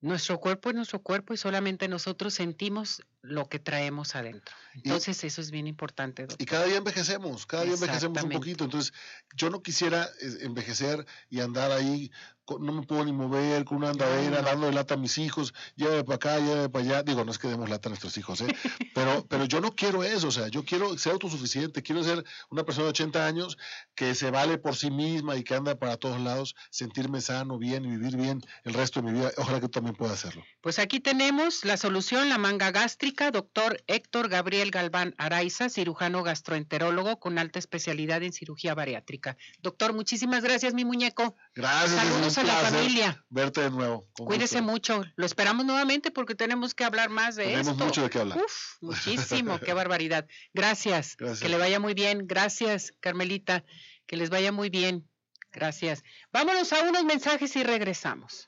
S2: Nuestro cuerpo es nuestro cuerpo y solamente nosotros sentimos lo que traemos adentro. Entonces, eso es bien importante.
S3: Y cada día envejecemos, cada día envejecemos un poquito. Entonces, yo no quisiera eh, envejecer y andar ahí no me puedo ni mover, con una andadera, dando lata a mis hijos, llévame para acá, llévame para allá. Digo, no es que demos lata a nuestros hijos, ¿eh? pero, pero yo no quiero eso, o sea, yo quiero ser autosuficiente, quiero ser una persona de 80 años que se vale por sí misma y que anda para todos lados, sentirme sano, bien y vivir bien el resto de mi vida. Ojalá que también pueda hacerlo.
S2: Pues aquí tenemos la solución, la manga gástrica, doctor Héctor Gabriel Galván Araiza, cirujano gastroenterólogo con alta especialidad en cirugía bariátrica. Doctor, muchísimas gracias, mi muñeco.
S3: Gracias
S2: a la familia.
S3: Verte de nuevo.
S2: Cuídese mucho. Lo esperamos nuevamente porque tenemos que hablar más de
S3: esto.
S2: Tenemos
S3: mucho de qué hablar.
S2: Uf, muchísimo. qué barbaridad. Gracias. Gracias. Que le vaya muy bien. Gracias, Carmelita. Que les vaya muy bien. Gracias. Vámonos a unos mensajes y regresamos.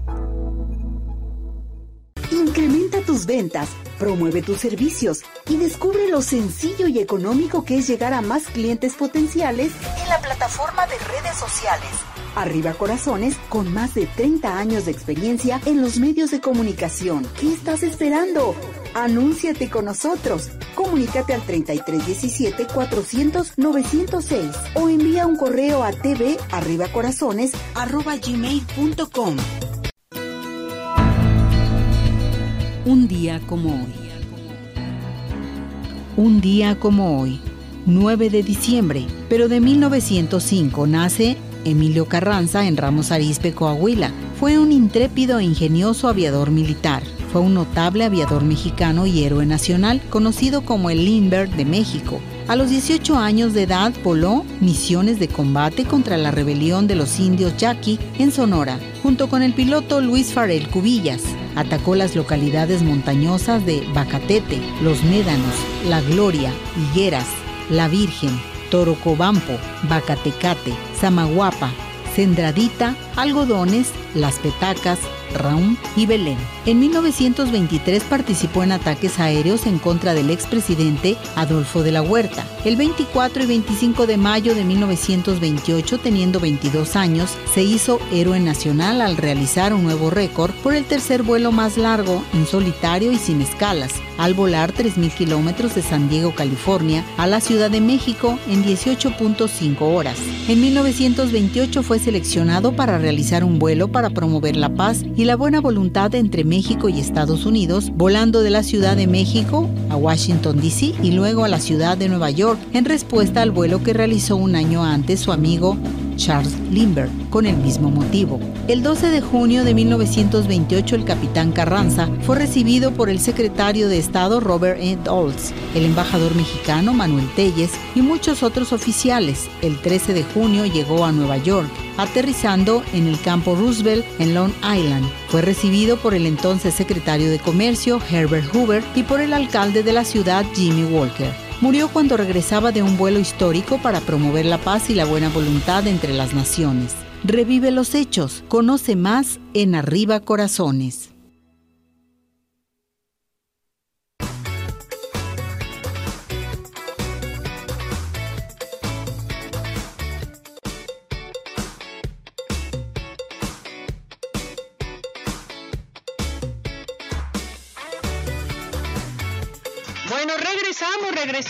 S1: Ventas, promueve tus servicios y descubre lo sencillo y económico que es llegar a más clientes potenciales en la plataforma de redes sociales. Arriba Corazones, con más de 30 años de experiencia en los medios de comunicación. ¿Qué estás esperando? Anúnciate con nosotros. Comunícate al 3317 400 906 o envía un correo a tvarribacorazones@gmail.com un día como hoy. Un día como hoy, 9 de diciembre, pero de 1905 nace Emilio Carranza en Ramos Arizpe, Coahuila. Fue un intrépido e ingenioso aviador militar. Fue un notable aviador mexicano y héroe nacional, conocido como el Lindbergh de México. A los 18 años de edad voló misiones de combate contra la rebelión de los indios Yaqui en Sonora, junto con el piloto Luis Farel Cubillas. Atacó las localidades montañosas de Bacatete, Los Médanos, La Gloria, Higueras, La Virgen, Torocobampo, Bacatecate, Zamaguapa, Cendradita, Algodones, Las Petacas, Raúm y Belén. En 1923 participó en ataques aéreos en contra del expresidente Adolfo de la Huerta. El 24 y 25 de mayo de 1928, teniendo 22 años, se hizo héroe nacional al realizar un nuevo récord por el tercer vuelo más largo, en solitario y sin escalas, al volar 3.000 kilómetros de San Diego, California, a la Ciudad de México en 18.5 horas. En 1928 fue seleccionado para realizar un vuelo para promover la paz y la buena voluntad entre México y Estados Unidos, volando de la Ciudad de México a Washington, D.C. y luego a la ciudad de Nueva York en respuesta al vuelo que realizó un año antes su amigo Charles Lindbergh, con el mismo motivo. El 12 de junio de 1928, el capitán Carranza fue recibido por el secretario de Estado Robert E. Dulles, el embajador mexicano Manuel Telles y muchos otros oficiales. El 13 de junio llegó a Nueva York, aterrizando en el campo Roosevelt en Long Island. Fue recibido por el entonces secretario de Comercio Herbert Hoover y por el alcalde de la ciudad Jimmy Walker murió cuando regresaba de un vuelo histórico para promover la paz y la buena voluntad entre las naciones. Revive los hechos, conoce más en Arriba Corazones.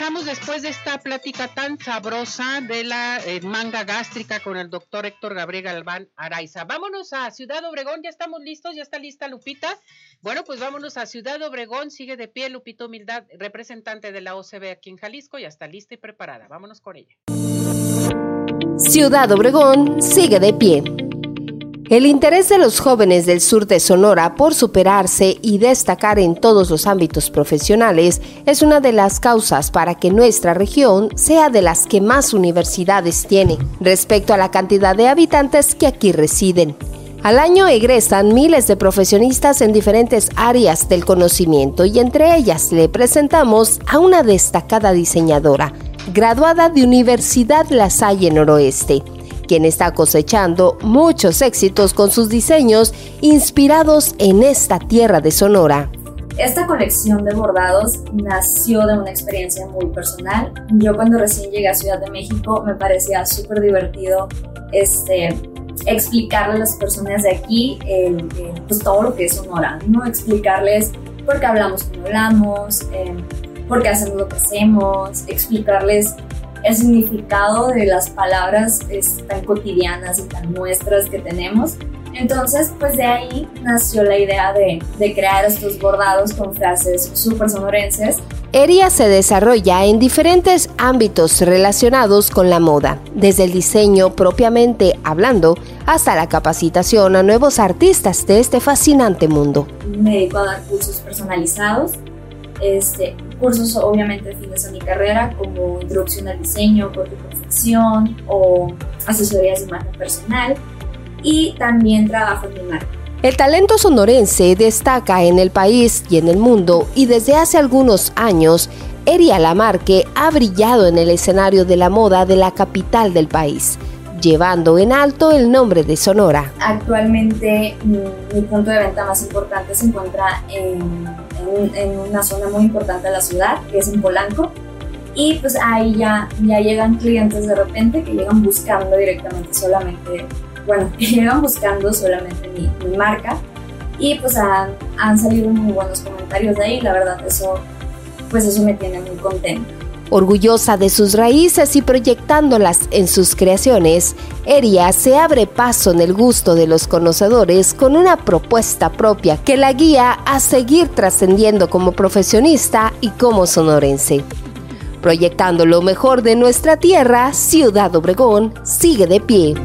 S2: Después de esta plática tan sabrosa de la eh, manga gástrica con el doctor Héctor Gabriel Galván Araiza. Vámonos a Ciudad Obregón, ya estamos listos, ya está lista Lupita. Bueno, pues vámonos a Ciudad Obregón, sigue de pie Lupita Humildad, representante de la OCB aquí en Jalisco, ya está lista y preparada. Vámonos con ella.
S4: Ciudad Obregón sigue de pie. El interés de los jóvenes del sur de Sonora por superarse y destacar en todos los ámbitos profesionales es una de las causas para que nuestra región sea de las que más universidades tiene respecto a la cantidad de habitantes que aquí residen. Al año egresan miles de profesionistas en diferentes áreas del conocimiento y entre ellas le presentamos a una destacada diseñadora, graduada de Universidad La Salle Noroeste quien está cosechando muchos éxitos con sus diseños inspirados en esta tierra de Sonora.
S5: Esta colección de bordados nació de una experiencia muy personal. Yo cuando recién llegué a Ciudad de México me parecía súper divertido este, explicarle a las personas de aquí pues todo lo que es Sonora, ¿no? Explicarles por qué hablamos como hablamos, eh, por qué hacemos lo que hacemos, explicarles el significado de las palabras tan cotidianas y tan nuestras que tenemos. Entonces, pues de ahí nació la idea de, de crear estos bordados con frases súper sonorenses.
S4: Eria se desarrolla en diferentes ámbitos relacionados con la moda, desde el diseño propiamente hablando hasta la capacitación a nuevos artistas de este fascinante mundo.
S5: Me dedico a dar cursos personalizados este, cursos obviamente fines a mi carrera como introducción al diseño, corte confección o asesorías de imagen personal y también trabajo en mi marca.
S4: El talento sonorense destaca en el país y en el mundo y desde hace algunos años Eria Lamarque ha brillado en el escenario de la moda de la capital del país llevando en alto el nombre de Sonora.
S5: Actualmente mi, punto de venta más importante se encuentra en, una zona muy importante de la ciudad, que es en Polanco. Y pues ahí ya, ya llegan clientes de repente que llegan buscando directamente solamente, bueno, que llegan buscando solamente mi, mi marca. Y pues han, han salido muy buenos comentarios de ahí, la verdad eso, pues eso me tiene muy contenta.
S4: Orgullosa de sus raíces y proyectándolas en sus creaciones, Eria se abre paso en el gusto de los conocedores con una propuesta propia que la guía a seguir trascendiendo como profesionista y como sonorense. Proyectando lo mejor de nuestra tierra, Ciudad Obregón sigue de pie.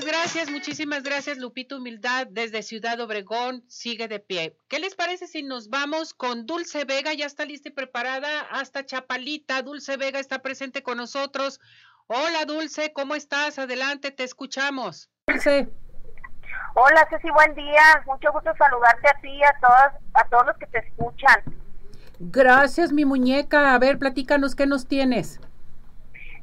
S2: Muchísimas gracias, muchísimas gracias, Lupito Humildad, desde Ciudad Obregón, sigue de pie. ¿Qué les parece si nos vamos con Dulce Vega? Ya está lista y preparada hasta Chapalita. Dulce Vega está presente con nosotros. Hola Dulce, ¿cómo estás? Adelante, te escuchamos.
S6: Dulce. Hola Ceci, buen día. Mucho gusto saludarte a ti y a, todas, a todos los que te escuchan.
S2: Gracias, mi muñeca. A ver, platícanos qué nos tienes.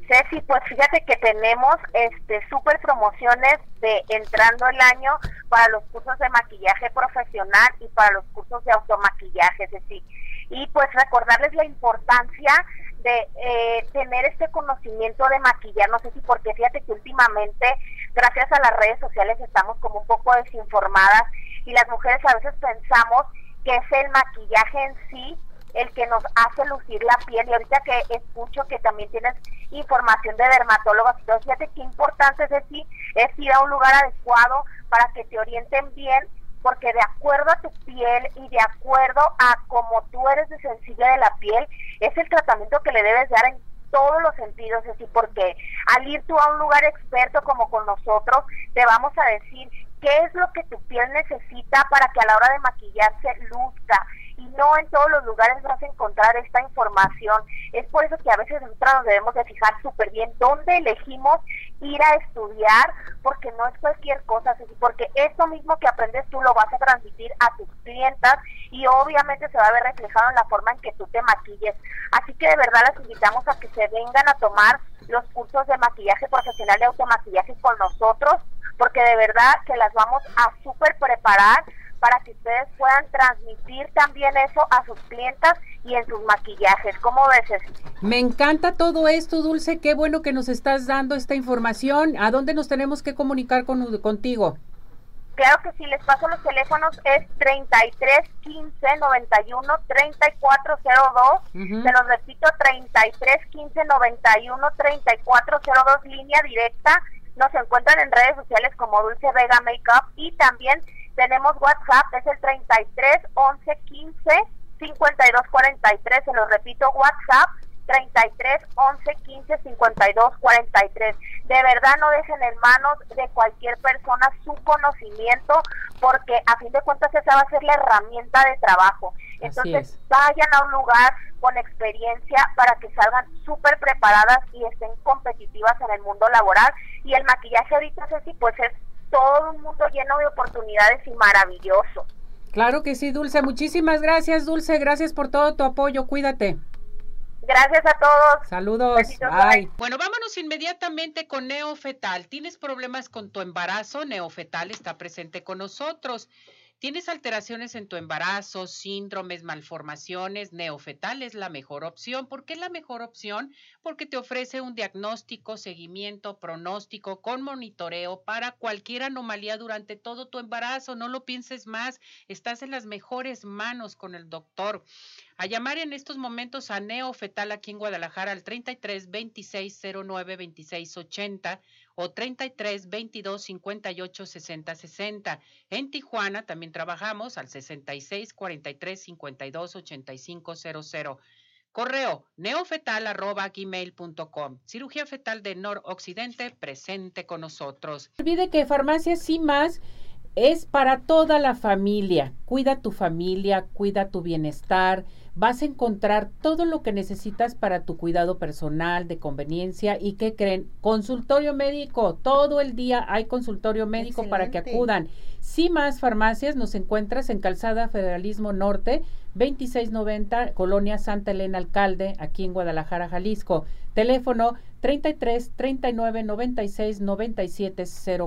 S6: Ceci, pues fíjate que tenemos este súper promociones de entrando el año para los cursos de maquillaje profesional y para los cursos de automaquillaje, Ceci. Y pues recordarles la importancia de eh, tener este conocimiento de maquillar, no sé si porque fíjate que últimamente, gracias a las redes sociales, estamos como un poco desinformadas y las mujeres a veces pensamos que es el maquillaje en sí el que nos hace lucir la piel. Y ahorita que escucho que también tienes información de dermatólogos, entonces fíjate qué importante es decir, es ir a un lugar adecuado para que te orienten bien porque de acuerdo a tu piel y de acuerdo a cómo tú eres de sensible de la piel, es el tratamiento que le debes dar en todos los sentidos, decir, porque al ir tú a un lugar experto como con nosotros, te vamos a decir qué es lo que tu piel necesita para que a la hora de maquillarse luzca y no en todos los lugares vas a encontrar esta información. Es por eso que a veces nosotros nos debemos de fijar súper bien dónde elegimos ir a estudiar, porque no es cualquier cosa, porque esto mismo que aprendes tú lo vas a transmitir a tus clientas y obviamente se va a ver reflejado en la forma en que tú te maquilles. Así que de verdad las invitamos a que se vengan a tomar los cursos de maquillaje profesional y automaquillaje con nosotros, porque de verdad que las vamos a súper preparar para que ustedes puedan transmitir también eso a sus clientas y en sus maquillajes. ¿Cómo ves?
S2: Me encanta todo esto, Dulce. Qué bueno que nos estás dando esta información. ¿A dónde nos tenemos que comunicar con, contigo?
S6: Claro que sí, les paso los teléfonos, es 33 15 91 3402. Se los repito, 33 15 91 3402, línea directa. Nos encuentran en redes sociales como Dulce Vega Makeup y también tenemos WhatsApp, es el 33 11 15 52 43. Se lo repito, WhatsApp 33 11 15 52 43. De verdad no dejen en manos de cualquier persona su conocimiento porque a fin de cuentas esa va a ser la herramienta de trabajo. Entonces vayan a un lugar con experiencia para que salgan súper preparadas y estén competitivas en el mundo laboral. Y el maquillaje ahorita, Ceci, pues es todo un mundo lleno de oportunidades y maravilloso.
S2: Claro que sí, Dulce. Muchísimas gracias, Dulce. Gracias por todo tu apoyo. Cuídate.
S6: Gracias a todos.
S2: Saludos. Bye. Bueno, vámonos inmediatamente con Neofetal. ¿Tienes problemas con tu embarazo? Neofetal está presente con nosotros. ¿Tienes alteraciones en tu embarazo, síndromes, malformaciones? Neofetal es la mejor opción. ¿Por qué es la mejor opción? Porque te ofrece un diagnóstico, seguimiento, pronóstico con monitoreo para cualquier anomalía durante todo tu embarazo. No lo pienses más. Estás en las mejores manos con el doctor. A llamar en estos momentos a Neofetal aquí en Guadalajara al 33 26 09 26 80 o 33 22 58 60 60. En Tijuana también trabajamos al 66 43 52 85 00. Correo neofetal arroba gmail.com. Cirugía fetal de noroccidente presente con nosotros. No olvide que Farmacia Sin Más es para toda la familia. Cuida tu familia, cuida tu bienestar vas a encontrar todo lo que necesitas para tu cuidado personal, de conveniencia y que creen, consultorio médico, todo el día hay consultorio médico para que acudan. Si más farmacias nos encuentras en Calzada Federalismo Norte, 2690, Colonia Santa Elena Alcalde, aquí en Guadalajara, Jalisco. Teléfono 33 39 96 97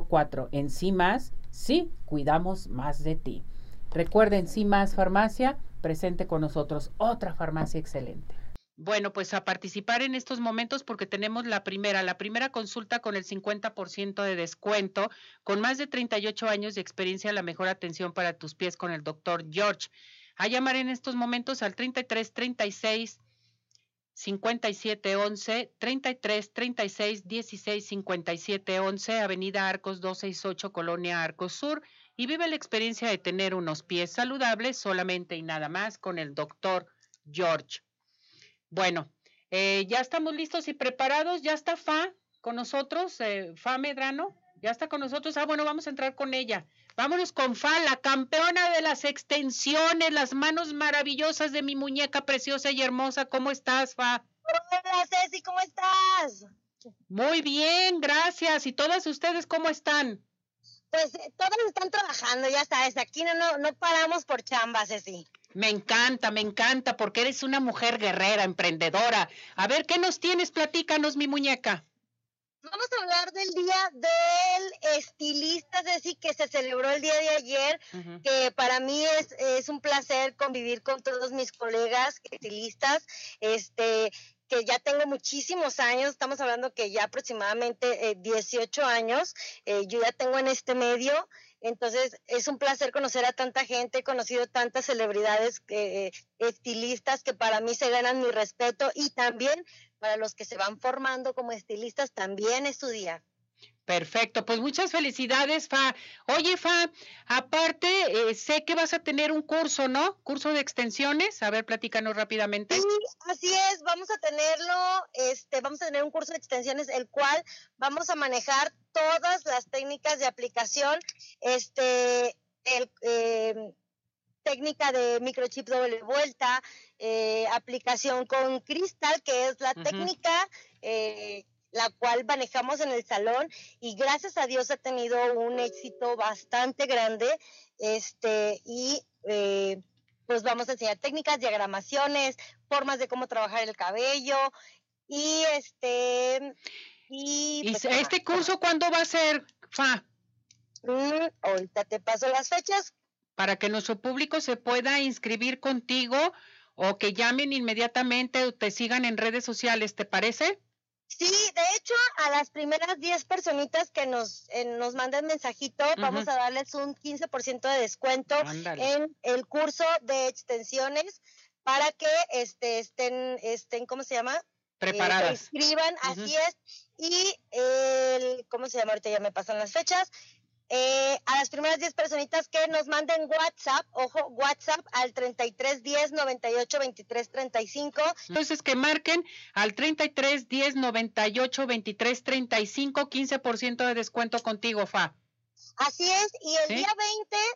S2: 04. En Sí Más, sí, cuidamos más de ti. Recuerden, Sí Más Farmacia, presente con nosotros. Otra farmacia excelente. Bueno, pues a participar en estos momentos porque tenemos la primera, la primera consulta con el 50% de descuento, con más de 38 años de experiencia, la mejor atención para tus pies con el doctor George. A llamar en estos momentos al 33 36 57 11 33 36 16 57 11 Avenida Arcos 268 Colonia Arcos Sur y vive la experiencia de tener unos pies saludables solamente y nada más con el doctor George. Bueno, eh, ya estamos listos y preparados. Ya está Fa con nosotros, eh, Fa Medrano. Ya está con nosotros. Ah, bueno, vamos a entrar con ella. Vámonos con Fa, la campeona de las extensiones, las manos maravillosas de mi muñeca preciosa y hermosa. ¿Cómo estás, Fa?
S7: Hola, Ceci, ¿cómo estás?
S2: Muy bien, gracias. ¿Y todas ustedes cómo están?
S7: Pues eh, todas están trabajando, ya sabes, aquí no, no, no paramos por chambas, así.
S2: Me encanta, me encanta, porque eres una mujer guerrera, emprendedora. A ver, ¿qué nos tienes? Platícanos, mi muñeca.
S7: Vamos a hablar del día del estilista, es decir, que se celebró el día de ayer, que para mí es, es un placer convivir con todos mis colegas estilistas, este, que ya tengo muchísimos años, estamos hablando que ya aproximadamente 18 eh, años, eh, yo ya tengo en este medio, entonces es un placer conocer a tanta gente, he conocido tantas celebridades eh, estilistas que para mí se ganan mi respeto y también para los que se van formando como estilistas también es su día.
S2: Perfecto, pues muchas felicidades, Fa. Oye, Fa, aparte, eh, sé que vas a tener un curso, ¿no? Curso de extensiones. A ver, platícanos rápidamente.
S7: Sí, así es, vamos a tenerlo, este, vamos a tener un curso de extensiones, el cual vamos a manejar todas las técnicas de aplicación, este, el, eh, técnica de microchip doble vuelta, eh, aplicación con cristal, que es la técnica eh, la cual manejamos en el salón y gracias a Dios ha tenido un éxito bastante grande este y eh, pues vamos a enseñar técnicas, diagramaciones, formas de cómo trabajar el cabello y este
S2: y, pues, este curso cuándo va a ser fa
S7: mm, ahorita te paso las fechas
S2: para que nuestro público se pueda inscribir contigo o que llamen inmediatamente o te sigan en redes sociales, ¿te parece?
S7: Sí, de hecho, a las primeras 10 personitas que nos, eh, nos manden mensajito, vamos a darles un 15% de descuento en el curso de extensiones para que este, estén, estén, ¿cómo se llama?
S2: Preparadas.
S7: se inscriban, así es. Y el, ¿cómo se llama? Ahorita ya me pasan las fechas. Eh, a las primeras 10 personitas que nos manden WhatsApp, ojo, WhatsApp al 33 10 98 23 35.
S2: Entonces que marquen al 33 10 98 23 35, 15% de descuento contigo, Fa.
S7: Así es, y el día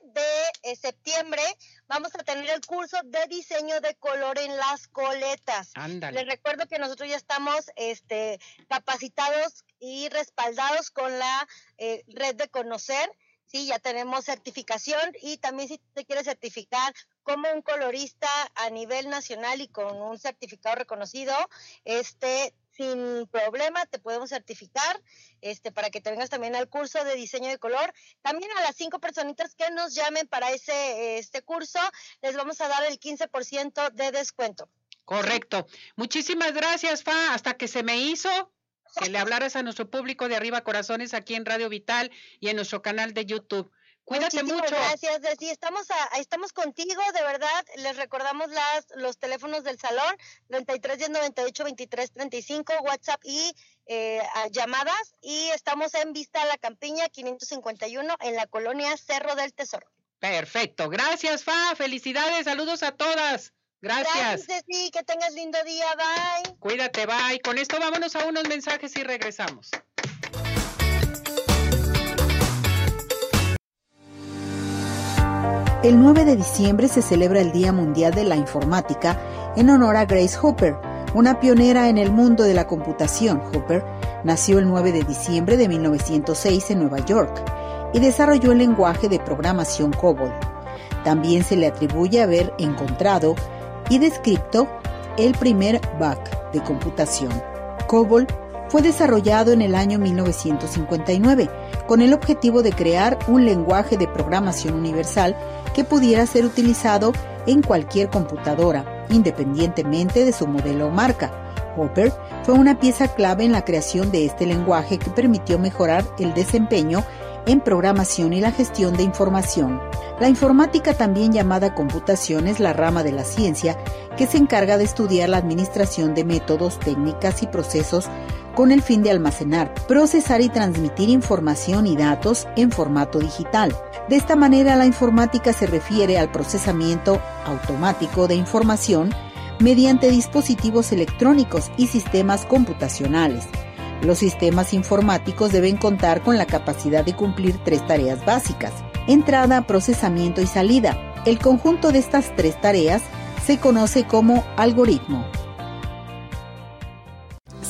S7: 20 de eh, septiembre vamos a tener el curso de diseño de color en las coletas.
S2: Ándale.
S7: Les recuerdo que nosotros ya estamos este, capacitados y respaldados con la eh, red de conocer. Sí, ya tenemos certificación y también si te quieres certificar como un colorista a nivel nacional y con un certificado reconocido, este sin problema te podemos certificar este para que te vengas también al curso de diseño de color. También a las cinco personitas que nos llamen para ese este curso les vamos a dar el 15% de descuento.
S2: Correcto. Muchísimas gracias, Fa, hasta que se me hizo que le hablaras a nuestro público de Arriba Corazones aquí en Radio Vital y en nuestro canal de YouTube. Cuídate
S7: Muchísimas
S2: mucho.
S7: Gracias, sí, estamos, estamos contigo, de verdad. Les recordamos las, los teléfonos del salón, 33 10 98 23 35, WhatsApp y eh, llamadas. Y estamos en Vista a la Campiña 551 en la colonia Cerro del Tesoro.
S2: Perfecto. Gracias, Fa. Felicidades. Saludos a todas. Gracias.
S7: Gracias, sí, que tengas lindo día. Bye.
S2: Cuídate, bye. Con esto vámonos a unos mensajes y regresamos.
S1: El 9 de diciembre se celebra el Día Mundial de la Informática en honor a Grace Hopper, una pionera en el mundo de la computación. Hopper nació el 9 de diciembre de 1906 en Nueva York y desarrolló el lenguaje de programación COBOL. También se le atribuye haber encontrado y descrito el primer bug de computación. COBOL fue desarrollado en el año 1959 con el objetivo de crear un lenguaje de programación universal que pudiera ser utilizado en cualquier computadora, independientemente de su modelo o marca. Hopper fue una pieza clave en la creación de este lenguaje que permitió mejorar el desempeño en programación y la gestión de información. La informática, también llamada computación, es la rama de la ciencia que se encarga de estudiar la administración de métodos, técnicas y procesos con el fin de almacenar, procesar y transmitir información y datos en formato digital. De esta manera, la informática se refiere al procesamiento automático de información mediante dispositivos electrónicos y sistemas computacionales. Los sistemas informáticos deben contar con la capacidad de cumplir tres tareas básicas. Entrada, procesamiento y salida. El conjunto de estas tres tareas se conoce como algoritmo.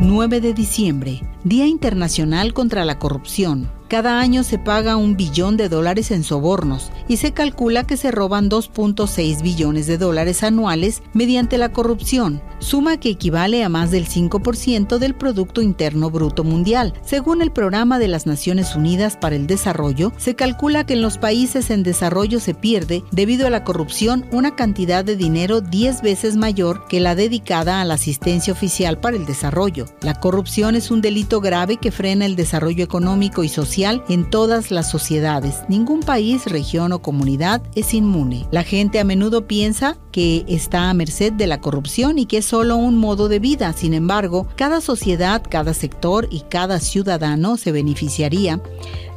S1: 9 de diciembre, Día Internacional contra la Corrupción. Cada año se paga un billón de dólares en sobornos y se calcula que se roban 2.6 billones de dólares anuales mediante la corrupción, suma que equivale a más del 5% del Producto Interno Bruto Mundial. Según el Programa de las Naciones Unidas para el Desarrollo, se calcula que en los países en desarrollo se pierde, debido a la corrupción, una cantidad de dinero 10 veces mayor que la dedicada a la asistencia oficial para el desarrollo. La corrupción es un delito grave que frena el desarrollo económico y social en todas las sociedades. Ningún país, región o comunidad es inmune. La gente a menudo piensa que está a merced de la corrupción y que es solo un modo de vida. Sin embargo, cada sociedad, cada sector y cada ciudadano se beneficiaría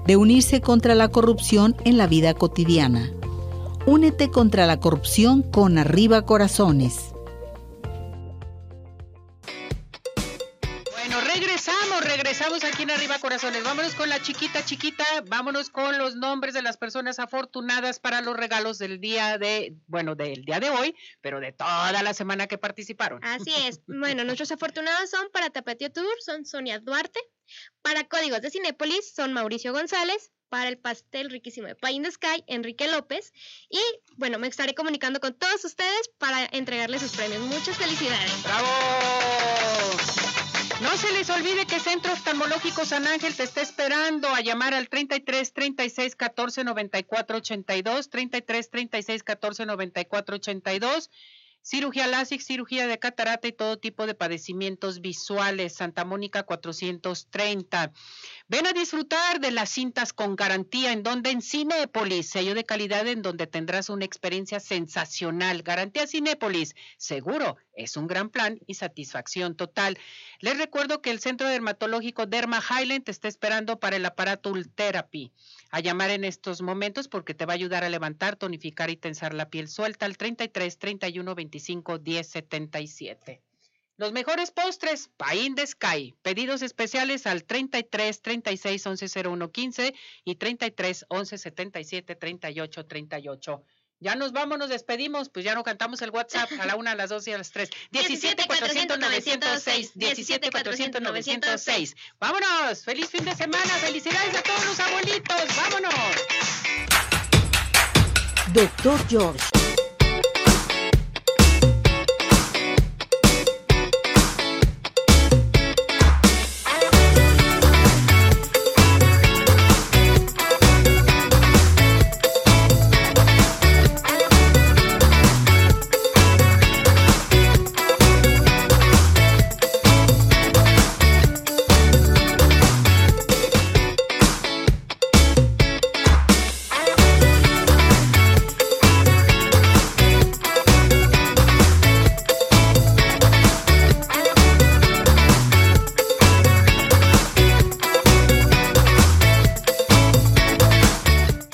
S1: de unirse contra la corrupción en la vida cotidiana. Únete contra la corrupción con Arriba Corazones.
S2: Regresamos aquí en Arriba Corazones. Vámonos con la chiquita, chiquita. Vámonos con los nombres de las personas afortunadas para los regalos del día de, bueno, del día de hoy, pero de toda la semana que participaron.
S8: Así es. Bueno, nuestros afortunados son para Tapatio Tour, son Sonia Duarte. Para Códigos de Cinépolis, son Mauricio González. Para el pastel riquísimo de Pie in the Sky, Enrique López. Y bueno, me estaré comunicando con todos ustedes para entregarles sus premios. Muchas felicidades.
S2: ¡Bravo! Se les olvide que Centro Oftalmológico San Ángel te está esperando a llamar al 33 36 14 94 82, 33 36 14 94 82 cirugía láser, cirugía de catarata y todo tipo de padecimientos visuales. Santa Mónica 430. Ven a disfrutar de las cintas con garantía en donde en Cinépolis, sello de calidad en donde tendrás una experiencia sensacional. Garantía Cinépolis, seguro, es un gran plan y satisfacción total. Les recuerdo que el Centro Dermatológico Derma Highland te está esperando para el aparato Ultherapy. A llamar en estos momentos porque te va a ayudar a levantar, tonificar y tensar la piel suelta al 33 31 25 10 77. Los mejores postres, Pain de Sky. Pedidos especiales al 33 36 11 01 15 y 33 11 77 38 38. Ya nos vamos, nos despedimos, pues ya no cantamos el WhatsApp a la una, a las dos y a las tres. 17 400 906, 17 400 906. Vámonos, feliz fin de semana, felicidades a todos los abuelitos, vámonos.
S1: Doctor George.